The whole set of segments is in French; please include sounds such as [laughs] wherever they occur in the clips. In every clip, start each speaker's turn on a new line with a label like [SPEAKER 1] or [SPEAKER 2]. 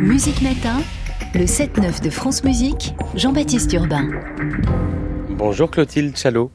[SPEAKER 1] Musique Matin, le 7-9 de France Musique, Jean-Baptiste Urbain.
[SPEAKER 2] Bonjour Clotilde Chalot.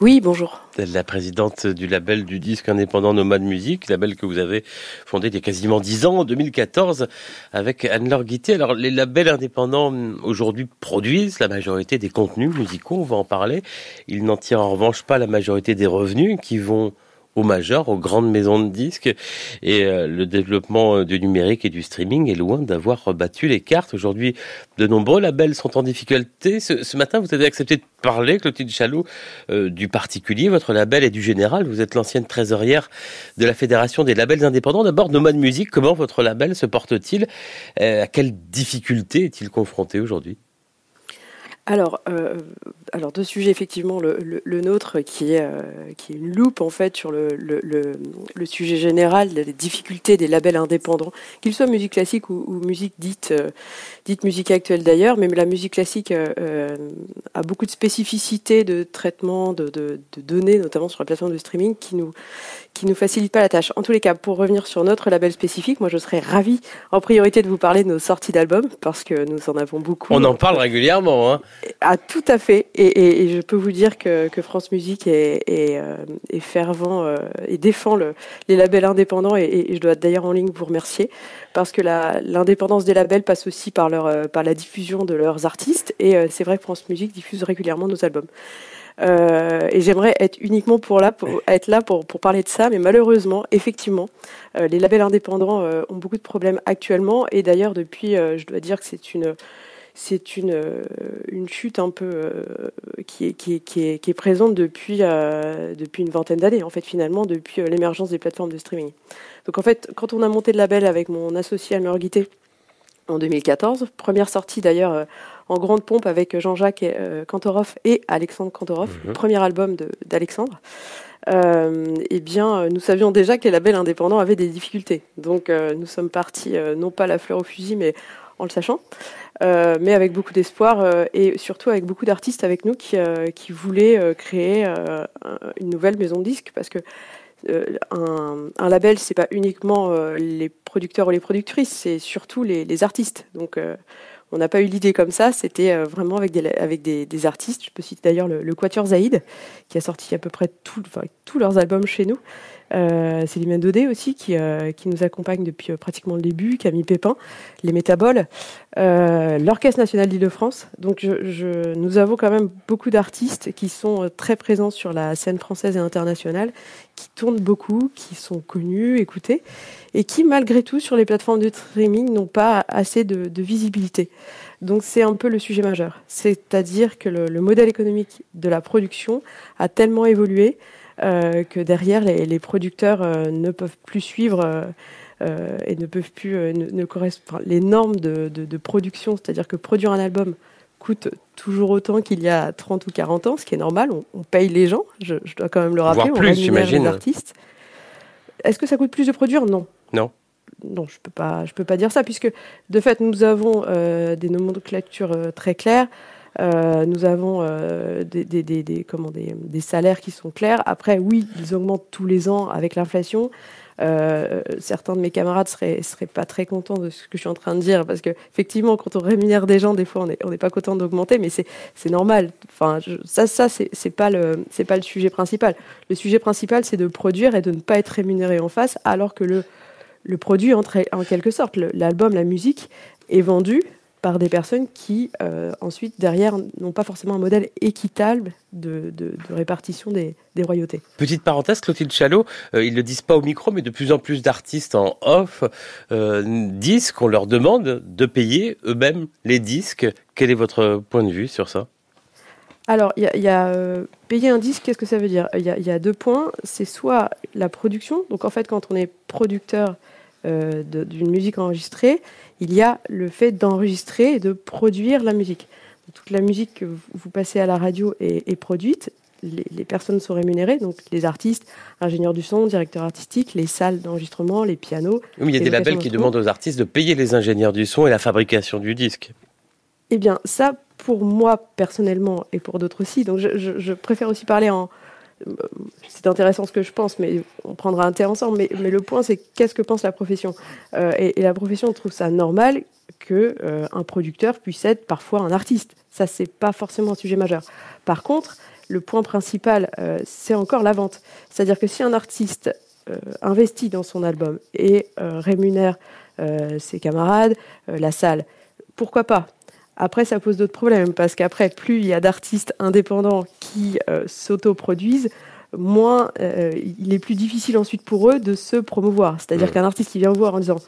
[SPEAKER 3] Oui, bonjour.
[SPEAKER 2] La présidente du label du disque indépendant Nomade Musique, label que vous avez fondé il y a quasiment dix ans, en 2014, avec Anne-Laure Guité. Alors, les labels indépendants aujourd'hui produisent la majorité des contenus musicaux, on va en parler. Ils n'en tirent en revanche pas la majorité des revenus qui vont aux majors, aux grandes maisons de disques. Et euh, le développement euh, du numérique et du streaming est loin d'avoir rebattu les cartes. Aujourd'hui, de nombreux labels sont en difficulté. Ce, matin, vous avez accepté de parler, Clotilde Chalot, euh, du particulier, votre label et du général. Vous êtes l'ancienne trésorière de la Fédération des labels indépendants. D'abord, Nomad Music, comment votre label se porte-t-il? À quelles difficultés est-il confronté aujourd'hui?
[SPEAKER 3] Alors, euh, alors deux sujets effectivement, le, le, nôtre qui est, euh, qui est une loupe en fait sur le, le, sujet général des difficultés des labels indépendants, qu'ils soient musique classique ou, musique dite, euh, dite musique actuelle d'ailleurs, mais la musique classique euh, a beaucoup de spécificités de traitement de, de, de, données, notamment sur la plateforme de streaming, qui nous, qui nous facilite pas la tâche. En tous les cas, pour revenir sur notre label spécifique, moi je serais ravie en priorité de vous parler de nos sorties d'albums parce que nous en avons beaucoup.
[SPEAKER 2] On en parle régulièrement. Hein.
[SPEAKER 3] Ah, tout à fait. Et, et, je peux vous dire que, que France Musique est, est, euh, est fervent euh, et défend le, les labels indépendants et, et je dois d'ailleurs en ligne vous remercier parce que l'indépendance des labels passe aussi par, leur, euh, par la diffusion de leurs artistes et c'est vrai que France Musique diffuse régulièrement nos albums. Euh, et j'aimerais être uniquement pour là, pour [laughs] être là pour, pour parler de ça, mais malheureusement, effectivement, les labels indépendants ont beaucoup de problèmes actuellement. Et d'ailleurs, depuis, je dois dire que c'est une c'est une, une chute un peu qui, est, qui, est, qui, est, qui, est, présente depuis, depuis une vingtaine d'années, en fait, finalement, depuis l'émergence des plateformes de streaming. Donc, en fait, quand on a monté le label avec mon associé Almer Guité en 2014, première sortie d'ailleurs en grande pompe avec Jean-Jacques euh, Kantorov et Alexandre Kantorov, le mhm. premier album d'Alexandre. Euh, eh bien, nous savions déjà que les labels indépendants avaient des difficultés. Donc, euh, nous sommes partis, euh, non pas la fleur au fusil, mais en le sachant, euh, mais avec beaucoup d'espoir et surtout avec beaucoup d'artistes avec nous qui, qui voulaient créer une nouvelle maison de disques parce que un, un, label, c'est pas uniquement les producteurs ou les productrices, c'est surtout les, artistes. Donc, on n'a pas eu l'idée comme ça, c'était euh, vraiment avec des, avec des, artistes. Je peux citer d'ailleurs le, le, Quatuor Zaïd, qui a sorti à peu près tous leurs albums chez nous. Euh, Céline Dodé aussi, qui, euh, qui nous accompagne depuis euh, pratiquement le début, Camille Pépin, les Métaboles, euh, l'Orchestre National d'Île-de-France. Donc nous avons quand même beaucoup d'artistes qui sont très présents sur la scène française et internationale, qui tournent beaucoup, qui sont connus, écoutés, et qui malgré tout sur les plateformes de streaming n'ont pas assez de, visibilité. Donc c'est un peu le sujet majeur. C'est-à-dire que le, le modèle économique de la production a tellement évolué que derrière les, les producteurs euh, ne peuvent plus suivre euh, et ne peuvent plus ne, ne correspondre les normes de, de, de production, c'est-à-dire que produire un album coûte toujours autant qu'il y a 30 ou 40 ans, ce qui est normal. On, on paye les gens, je, je, dois quand même le rappeler,
[SPEAKER 2] Voire plus,
[SPEAKER 3] on rémunère les artistes. Est-ce que ça coûte plus de produire? Non.
[SPEAKER 2] Non.
[SPEAKER 3] Non, je peux pas, je peux pas dire ça puisque de fait nous avons euh, des nomenclatures euh, très claires. Euh, nous avons euh, des, comment, des, salaires qui sont clairs. Après, oui, ils augmentent tous les ans avec l'inflation. Euh, certains de mes camarades seraient, seraient pas très contents de ce que je suis en train de dire parce que effectivement, quand on rémunère des gens, des fois, on n'est pas content d'augmenter, mais c'est normal. Enfin, ça, ça, c'est pas le sujet principal. Le sujet principal, c'est de produire et de ne pas être rémunéré en face, alors que le produit, en quelque sorte, l'album, la musique, est vendu par des personnes qui, euh, ensuite, derrière, n'ont pas forcément un modèle équitable de, de, de répartition des, des, royautés.
[SPEAKER 2] Petite parenthèse, Clotilde Chalot, euh, ils ne le disent pas au micro, mais de plus en plus d'artistes en off euh, disent qu'on leur demande de payer eux-mêmes les disques. Quel est votre point de vue sur ça?
[SPEAKER 3] Alors, il y a, y a euh, payer un disque, qu'est-ce que ça veut dire? Il y, y, a deux points. C'est soit la production, donc en fait, quand on est producteur euh, d'une musique enregistrée, il y a le fait d'enregistrer et de produire la musique. Toute la musique que vous passez à la radio est, est produite, les, les, personnes sont rémunérées, donc les artistes, ingénieurs du son, directeurs artistiques, les salles d'enregistrement, les pianos.
[SPEAKER 2] Oui, il y a des labels qui demandent aux artistes de payer les ingénieurs du son et la fabrication du disque.
[SPEAKER 3] Eh bien, ça, pour moi personnellement et pour d'autres aussi, donc je, je, je, préfère aussi parler en c'est intéressant ce que je pense, mais on prendra un thé ensemble. Mais, mais le point, c'est qu'est-ce que pense la profession euh, et, la profession trouve ça normal que euh, un producteur puisse être parfois un artiste. Ça, c'est pas forcément un sujet majeur. Par contre, le point principal, euh, c'est encore la vente. C'est-à-dire que si un artiste investit dans son album et rémunère ses camarades, la salle, pourquoi pas? Après, ça pose d'autres problèmes parce qu'après, plus il y a d'artistes indépendants qui euh, s'autoproduisent, moins euh, il est plus difficile ensuite pour eux de se promouvoir. C'est-à-dire qu'un artiste qui vient voir en disant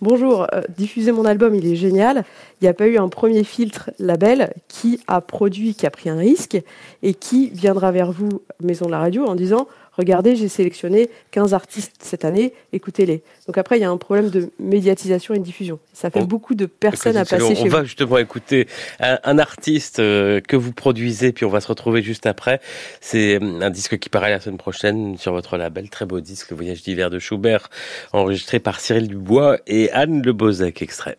[SPEAKER 3] Bonjour, euh, diffusez mon album, il est génial. Il n'y a pas eu un premier filtre label qui a produit, qui a pris un risque et qui viendra vers vous, Maison de la Radio, en disant regardez, j'ai sélectionné 15 artistes cette année, écoutez-les. Donc après, il y a un problème de médiatisation et de diffusion. Ça fait beaucoup de personnes à passer chez
[SPEAKER 2] vous.
[SPEAKER 3] On
[SPEAKER 2] va justement écouter un, artiste euh, que vous produisez, puis on va se retrouver juste après. C'est euh, un disque qui paraît la semaine prochaine sur votre label. Très beau disque, Le Voyage d'hiver de Schubert, enregistré par Cyril Dubois et Anne Le Bozek, extrait.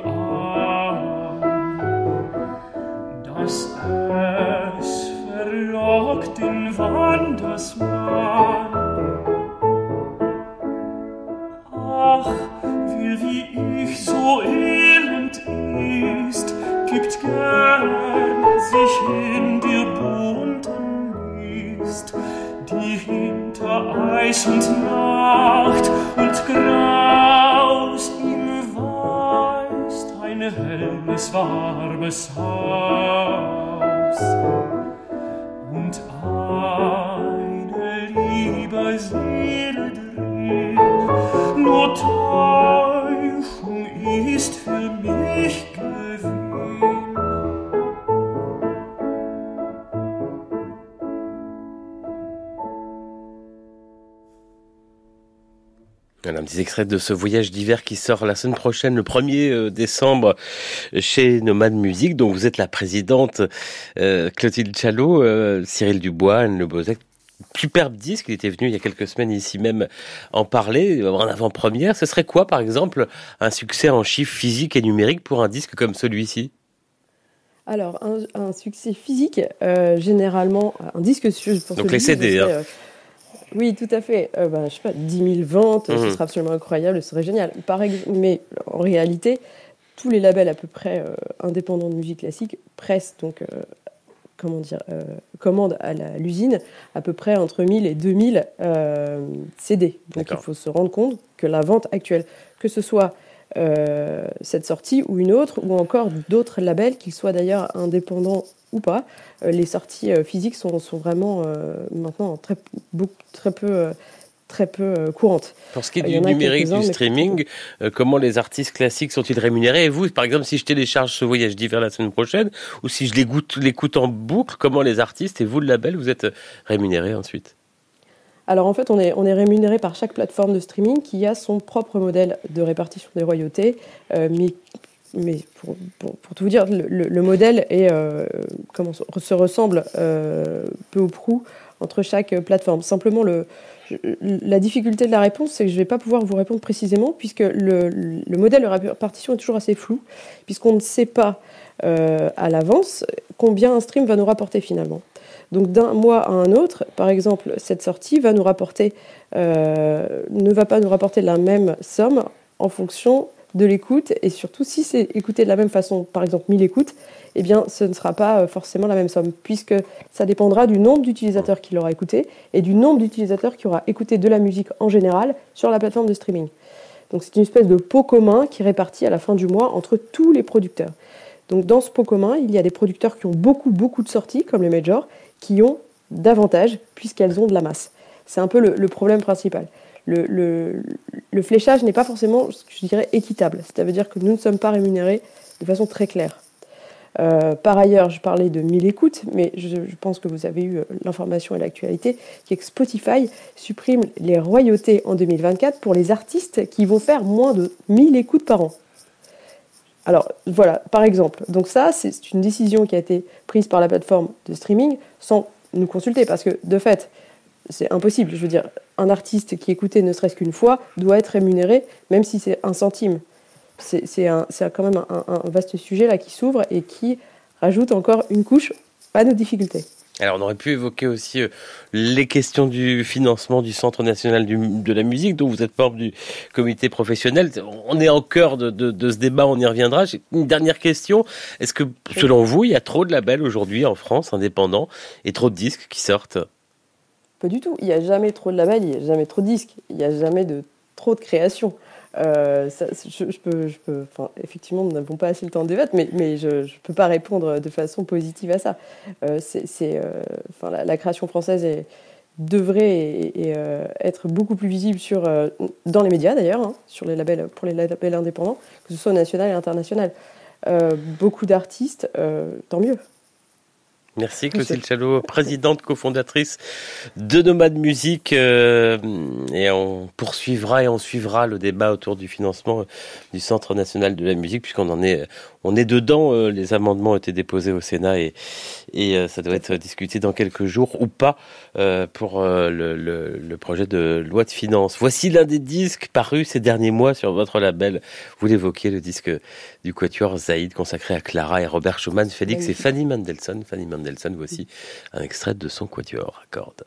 [SPEAKER 2] ich
[SPEAKER 4] so elend ist, gibt gern sich in dir bunten Mist, die hinter Eis und Nacht und Graus ihm weist ein helles, warmes Haus.
[SPEAKER 2] Petit extrait de ce voyage d'hiver qui sort la semaine prochaine, le 1er euh, décembre, chez Nomad Musique, dont vous êtes la présidente, euh, Clotilde Chalot, euh, Cyril Dubois, Anne Le Bozec. Superbe disque, il était venu il y a quelques semaines ici même en parler, en avant-première. Ce serait quoi, par exemple, un succès en chiffres physiques et numériques pour un disque comme celui-ci?
[SPEAKER 3] Alors, un, succès physique, généralement, un disque...
[SPEAKER 2] Pour Donc les CD, hein.
[SPEAKER 3] Oui, tout à fait. Euh, bah, je sais pas, 10 000 ventes, ce mhm. serait absolument incroyable, ce serait génial. mais en réalité, tous les labels à peu près euh, indépendants de musique classique pressent donc, euh, comment dire, commandent à l'usine à peu près entre 1000 et 2000 CD. Donc il faut se rendre compte que la vente actuelle, que ce soit cette sortie ou une autre, ou encore d'autres labels, qu'ils soient d'ailleurs indépendants ou pas. Euh, les sorties euh, physiques sont, sont vraiment euh, maintenant très, très peu très peu courantes.
[SPEAKER 2] Pour ce qui est du numérique, du streaming, comment les artistes classiques sont-ils rémunérés? Et vous, par exemple, si je télécharge ce voyage d'hiver la semaine prochaine, ou si je l'écoute en boucle, comment les artistes et vous, le label, vous êtes rémunérés ensuite?
[SPEAKER 3] Alors en fait, on est, rémunéré par chaque plateforme de streaming qui a son propre modèle de répartition des royautés, mais mais pour, tout vous dire, le, modèle est, euh, comment, se ressemble euh, peu ou prou entre chaque plateforme. Simplement, le, la difficulté de la réponse, c'est que je ne vais pas pouvoir vous répondre précisément, puisque le, modèle de répartition est toujours assez flou, puisqu'on ne sait pas euh, à l'avance combien un stream va nous rapporter finalement. Donc d'un mois à un autre, par exemple, cette sortie va nous rapporter, ne va pas nous rapporter la même somme en fonction de l'écoute et surtout si c'est écouté de la même façon, par exemple 1000 écoutes, eh bien ce ne sera pas euh, forcément la même somme puisque ça dépendra du nombre d'utilisateurs qui l'aura écouté et du nombre d'utilisateurs qui aura écouté de la musique en général sur la plateforme de streaming. Donc c'est une espèce de pot commun qui est réparti à la fin du mois entre tous les producteurs. Donc dans ce pot commun, il y a des producteurs qui ont beaucoup beaucoup de sorties comme les majors qui ont davantage puisqu'elles ont de la masse. C'est un peu le problème principal le, fléchage n'est pas forcément, je dirais, équitable. Ça veut dire que nous ne sommes pas rémunérés de façon très claire. par ailleurs, je parlais de 1000 écoutes, mais je, pense que vous avez eu l'information et l'actualité, qui est que Spotify supprime les royautés en 2024 pour les artistes qui vont faire moins de 1000 écoutes par an. Alors voilà, par exemple, donc ça, c'est une décision qui a été prise par la plateforme de streaming sans nous consulter, parce que de fait, c'est impossible. Je veux dire, un artiste qui écoutait ne serait-ce qu'une fois doit être rémunéré, même si c'est un centime. C'est quand même un, vaste sujet là qui s'ouvre et qui rajoute encore une couche à nos difficultés.
[SPEAKER 2] Alors on aurait pu évoquer aussi euh, les questions du financement du Centre national de la musique, dont vous êtes membre du comité professionnel. On est en cœur de, de ce débat, on y reviendra. Une dernière question. Est-ce que selon vous, il y a trop de labels aujourd'hui en France indépendants et trop de disques qui sortent?
[SPEAKER 3] Pas du tout. Il n'y a jamais trop de labels, il n'y a jamais trop de disques, il n'y a jamais de trop de création. Euh, je, peux, effectivement, nous n'avons pas assez le temps de débattre, mais, je ne peux pas répondre de façon positive à ça. Euh, euh, la, création française devrait être beaucoup plus visible dans les médias d'ailleurs, hein, sur les labels, pour les labels indépendants, que ce soit national et international. beaucoup d'artistes, tant mieux.
[SPEAKER 2] Merci Clotilde Chalot, présidente cofondatrice de Nomade Musique. Euh, et on poursuivra et on suivra le débat autour du financement du Centre national de la musique, puisqu'on en est, on est dedans. Euh, les amendements ont été déposés au Sénat et, et euh, ça doit être discuté dans quelques jours ou pas pour le, le, projet de loi de finances. Voici l'un des disques parus ces derniers mois sur votre label. Vous l'évoquiez, le disque du Quatuor Zaïd consacré à Clara et Robert Schumann, Félix et Fanny Mendelssohn. Fanny Mendelssohn, voici un extrait de son Quatuor à cordes.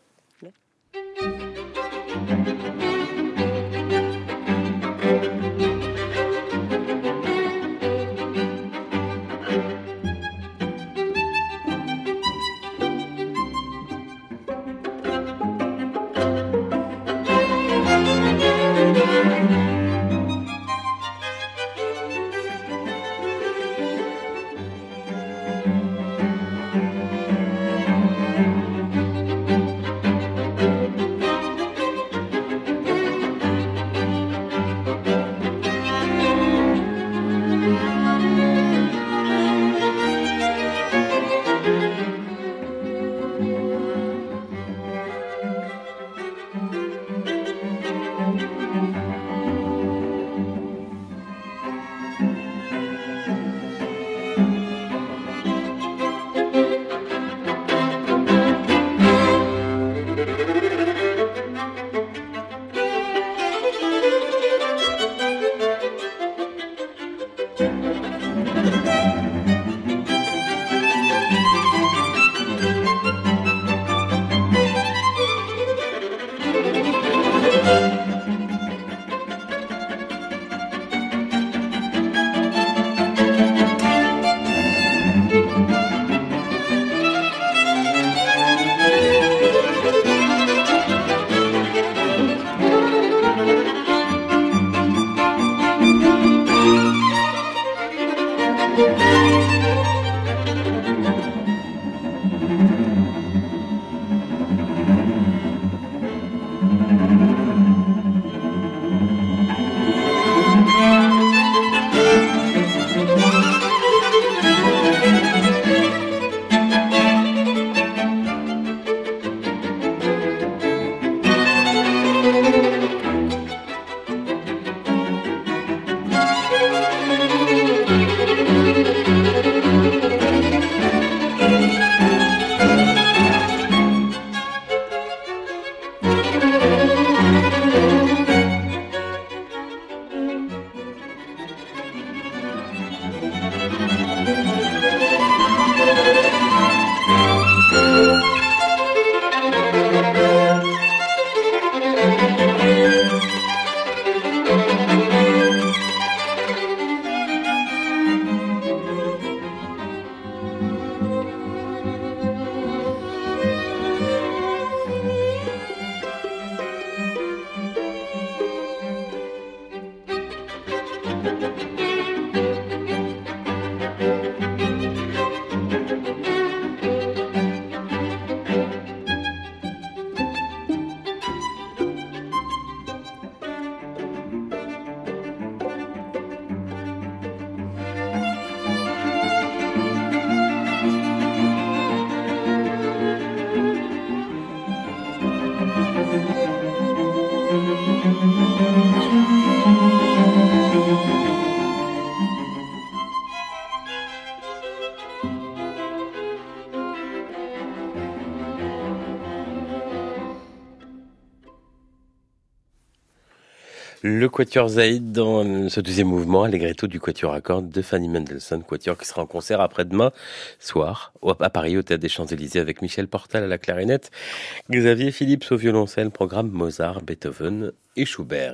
[SPEAKER 2] Le Quatuor Zaïd dans ce deuxième mouvement, Allegretto du Quatuor à cordes de Fanny Mendelssohn, Quatuor qui sera en concert après-demain soir à Paris au Théâtre des Champs-Élysées avec Michel Portal à la clarinette, Xavier Philippe au violoncelle, programme Mozart, Beethoven et Schubert.